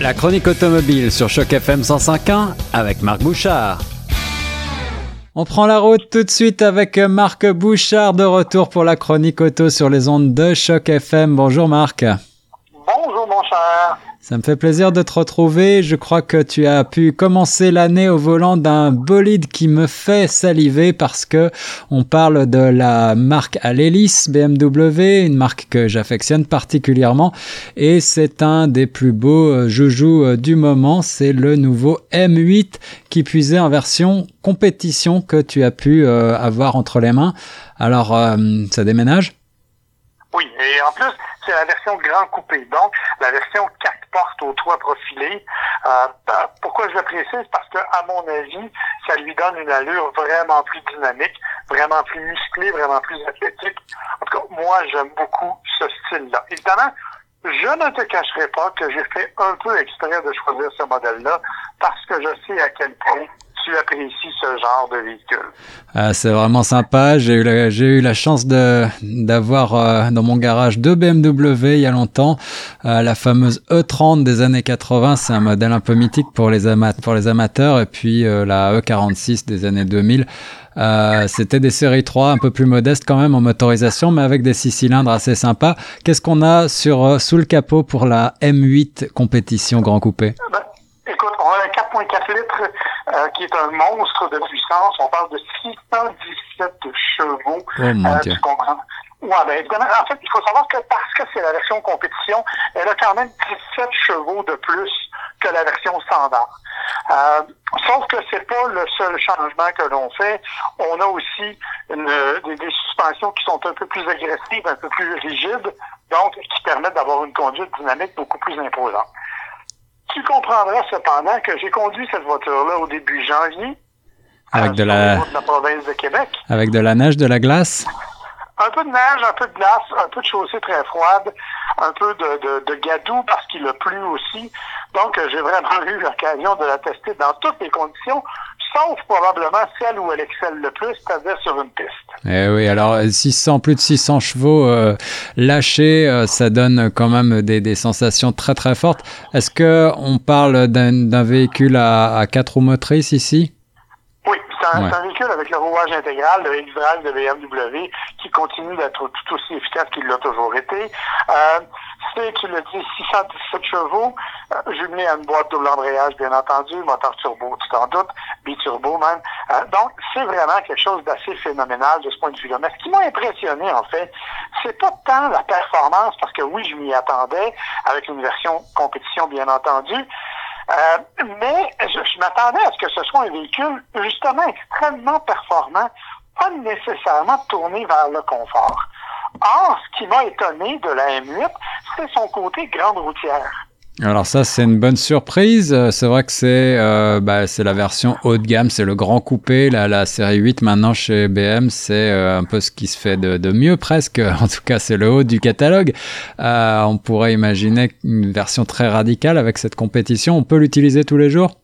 La chronique automobile sur Choc FM 105.1 avec Marc Bouchard. On prend la route tout de suite avec Marc Bouchard de retour pour la chronique auto sur les ondes de Choc FM. Bonjour Marc. Bonjour mon cher. Ça me fait plaisir de te retrouver. Je crois que tu as pu commencer l'année au volant d'un bolide qui me fait saliver parce que on parle de la marque à l'hélice BMW, une marque que j'affectionne particulièrement et c'est un des plus beaux euh, joujoux euh, du moment. C'est le nouveau M8 qui puisait en version compétition que tu as pu euh, avoir entre les mains. Alors, ça déménage? Oui, et en plus, c'est la version grand coupé, donc la version 4 portes au toit profilé. Euh, pourquoi je le précise? Parce que, à mon avis, ça lui donne une allure vraiment plus dynamique, vraiment plus musclée, vraiment plus athlétique. En tout cas, moi, j'aime beaucoup ce style-là. Évidemment, je ne te cacherai pas que j'ai fait un peu exprès de choisir ce modèle-là parce que je sais à quel point tu apprécies ce genre de véhicule? Ah, c'est vraiment sympa. J'ai eu la, j'ai eu la chance de d'avoir euh, dans mon garage deux BMW il y a longtemps. Euh, la fameuse E30 des années 80, c'est un modèle un peu mythique pour les amateurs, pour les amateurs. Et puis euh, la E46 des années 2000. c'était des séries 3 un peu plus modestes quand même en motorisation, mais avec des six cylindres assez sympas. Qu'est-ce qu'on a sur sous le capot pour la M8 compétition grand coupé? Ah ben, Écoute, on a un 4.4 litres euh, qui est un monstre de puissance. On parle de 617 chevaux. Oh, mon euh, Dieu. Tu comprends? Ouais, ben évidemment, en fait, il faut savoir que parce que c'est la version compétition, elle a quand même 17 chevaux de plus que la version standard. Euh, sauf que c'est pas le seul changement que l'on fait. On a aussi une, des, des, suspensions qui sont un peu plus agressives, un peu plus rigides, donc qui permettent d'avoir une conduite dynamique beaucoup plus imposante. Tu comprendras cependant que j'ai conduit cette voiture-là au début janvier. Avec de la... de la province de Québec. Avec de la neige, de la glace? Un peu de neige, un peu de glace, un peu de chaussée très froide, un peu de, de, de gadou parce qu'il a plu aussi. Donc, j'ai vraiment eu l'occasion de la tester dans toutes les conditions sauf probablement celle où elle excelle le plus, c'est-à-dire sur une piste. Eh oui, alors 600, plus de 600 chevaux euh, lâchés, euh, ça donne quand même des, des, sensations très très fortes. Est-ce que on parle d'un véhicule à, à quatre roues motrices ici? Un, ouais. un, véhicule avec le rouage intégral, le X-Drive de BMW, qui continue d'être tout aussi efficace qu'il l'a toujours été. Euh, c'est, tu l'as dit, 617 chevaux, euh, jumelé à une boîte double embrayage, bien entendu, moteur turbo, tu t'en doutes, biturbo même. Euh, donc, c'est vraiment quelque chose d'assez phénoménal de ce point de vue-là. Mais ce qui m'a impressionné, en fait, c'est pas tant la performance, parce que oui, je m'y attendais, avec une version compétition, bien entendu, euh, mais je, je m'attendais à ce que ce soit un véhicule justement extrêmement performant, pas nécessairement tourné vers le confort. Or, ce qui m'a étonné de la M8, c'est son côté grande routière. Alors ça c'est une bonne surprise. C'est vrai que c'est euh, bah, la version haut de gamme, c'est le grand coupé. La, série 8 maintenant chez BM, c'est euh, un peu ce qui se fait de, mieux presque. En tout cas c'est le haut du catalogue. Euh, on pourrait imaginer une version très radicale avec cette compétition. On peut l'utiliser tous les jours?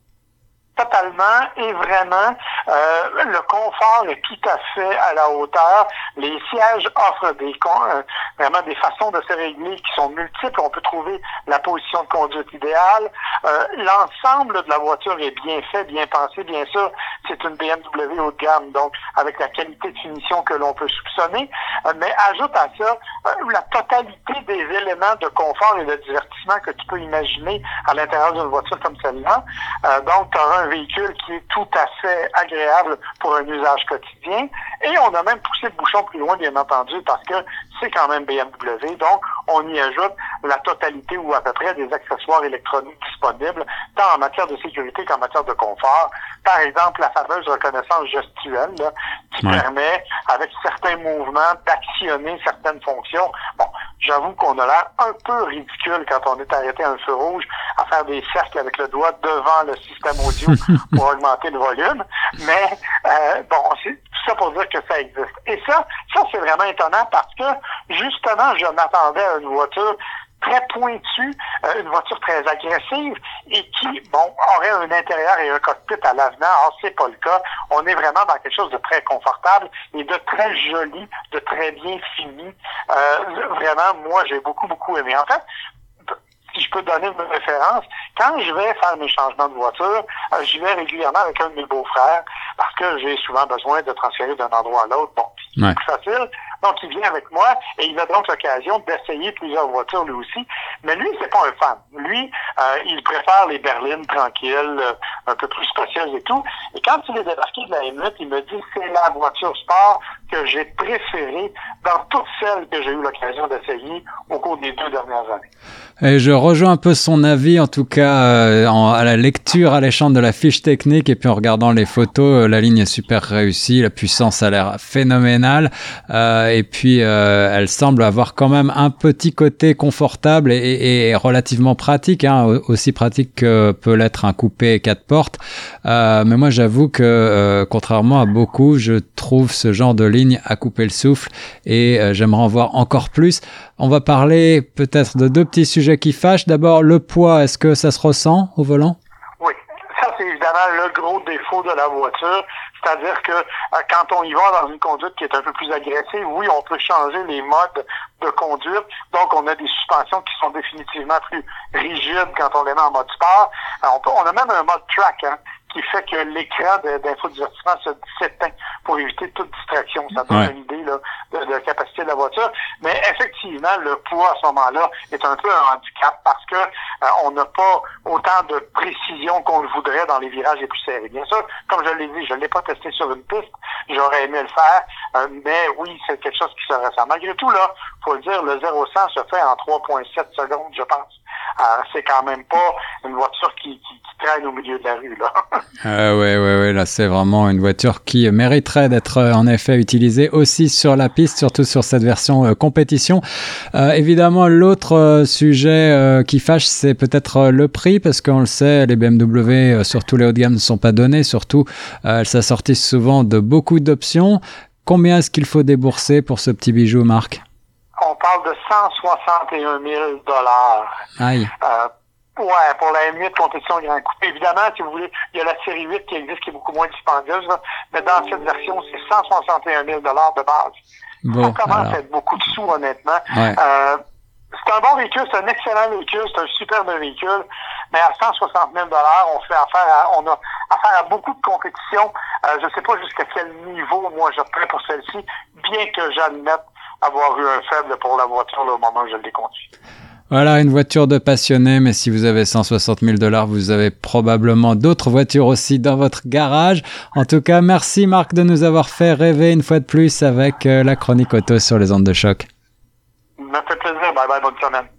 Et vraiment. Euh, le confort est tout à fait à la hauteur. Les sièges offrent euh, vraiment des façons de se régler qui sont multiples. On peut trouver la position de conduite idéale. Euh, L'ensemble de la voiture est bien fait, bien pensé. Bien sûr, c'est une BMW haut de gamme, donc avec la qualité de finition que l'on peut soupçonner. Mais ajoute à ça la totalité des éléments de confort et de divertissement que tu peux imaginer à l'intérieur d'une voiture comme celle-là. Donc, tu auras un véhicule qui est tout à fait agréable pour un usage quotidien. Et on a même poussé le bouchon plus loin, bien entendu, parce que c'est quand même BMW. Donc, on y ajoute la totalité ou à peu près des accessoires électroniques disponibles, tant en matière de sécurité qu'en matière de confort. Par exemple, la fameuse reconnaissance gestuelle, là, qui ouais. permet, avec certains mouvements, d'actionner certaines fonctions. Bon, j'avoue qu'on a l'air un peu ridicule quand on est arrêté à un feu rouge faire des cercles avec le doigt devant le système audio pour augmenter le volume. Mais euh, bon, c'est tout ça pour dire que ça existe. Et ça, ça c'est vraiment étonnant parce que justement, je m'attendais à une voiture très pointue, euh, une voiture très agressive et qui, bon, aurait un intérieur et un cockpit à l'avenant. Or, c'est pas le cas. On est vraiment dans quelque chose de très confortable et de très joli, de très bien fini. Euh, vraiment, moi, j'ai beaucoup, beaucoup aimé. En fait, je peux donner une référence, Quand je vais faire mes changements de voiture, euh, j'y vais régulièrement avec un de mes beaux-frères parce que j'ai souvent besoin de transférer d'un endroit à l'autre. Bon, c'est plus facile. Donc, il vient avec moi et il a donc l'occasion d'essayer plusieurs voitures lui aussi. Mais lui, c'est pas un fan. Lui, euh, il préfère les berlines tranquilles, euh, un peu plus spacieuses et tout. Et quand il est débarqué de la M8, il me dit c'est la voiture sport que j'ai préférée dans toutes celles que j'ai eu l'occasion d'essayer au cours des deux dernières années. Et je rejoins un peu son avis, en tout cas euh, à la lecture alléchante de la fiche technique et puis en regardant les photos, euh, la ligne est super réussie, la puissance a l'air phénoménale euh, et puis elle semble avoir quand même un petit côté confortable et, et, relativement pratique, hein, aussi pratique que peut l'être un coupé quatre portes. mais moi j'avoue que contrairement à beaucoup, je trouve ce genre de ligne à couper le souffle et j'aimerais en voir encore plus. On va parler peut-être de deux petits sujets qui fâchent. D'abord, le poids, est-ce que ça se ressent au volant? Oui, ça c'est évidemment le gros défaut de la voiture. C'est-à-dire que euh, quand on y va dans une conduite qui est un peu plus agressive, oui, on peut changer les modes de conduite. Donc, on a des suspensions qui sont définitivement plus rigides quand on les met en mode sport. Euh, on, on a même un mode track, hein, qui fait que l'écran d'infodivertissement s'éteint pour éviter toute distraction. Ça donne une idée là, de, la capacité de la voiture. Mais effectivement, le poids à ce moment-là est un peu un handicap parce que euh, on n'a pas autant de précision qu'on le voudrait dans les virages les plus serrés. Bien sûr, comme je l'ai dit, je ne l'ai pas testé sur une piste. J'aurais aimé le faire. Euh, mais oui, c'est quelque chose qui se ressent. Malgré tout, là, faut le dire, le 0-100 se fait en 3,7 secondes, je pense. Euh, c'est quand même pas une voiture qui, qui, qui, traîne au milieu de la rue. Là. euh, ouais, ouais, ouais, là c'est vraiment une voiture qui mériterait d'être euh, en effet utilisée aussi sur la piste, surtout sur cette version euh, compétition. Euh, évidemment, l'autre sujet qui fâche, c'est peut-être le prix, parce qu'on le sait, les BMW, surtout les haut de gamme, ne sont pas donnés, surtout elles s'assortissent souvent de beaucoup d'options. Combien est-ce qu'il faut débourser pour ce petit bijou, Marc? Parle de 161 000 dollars. Aïe. Euh, ouais, pour la M8 compétition Grand Coupé. Évidemment, si vous voulez, il y a la série 8 qui existe, qui est beaucoup moins dispendieuse, mais dans cette version, c'est 161 000 dollars de base. Bon, ça commence à être beaucoup de sous, honnêtement. Euh, c'est un bon véhicule, c'est un excellent véhicule, c'est un superbe véhicule, mais à 160 000 on fait affaire à, on a affaire à beaucoup de compétition. Euh, je ne sais pas jusqu'à quel niveau moi je pour celle-ci, bien que j'admette avoir eu un faible pour la voiture au moment où je l'ai conduit. Voilà, une voiture de passionné, mais si vous avez 160 000 dollars, vous avez probablement d'autres voitures aussi dans votre garage. En tout cas, merci Marc de nous avoir fait rêver une fois de plus avec euh, la chronique auto sur les ondes de choc. Ça fait plaisir. Bye bye, bonne semaine.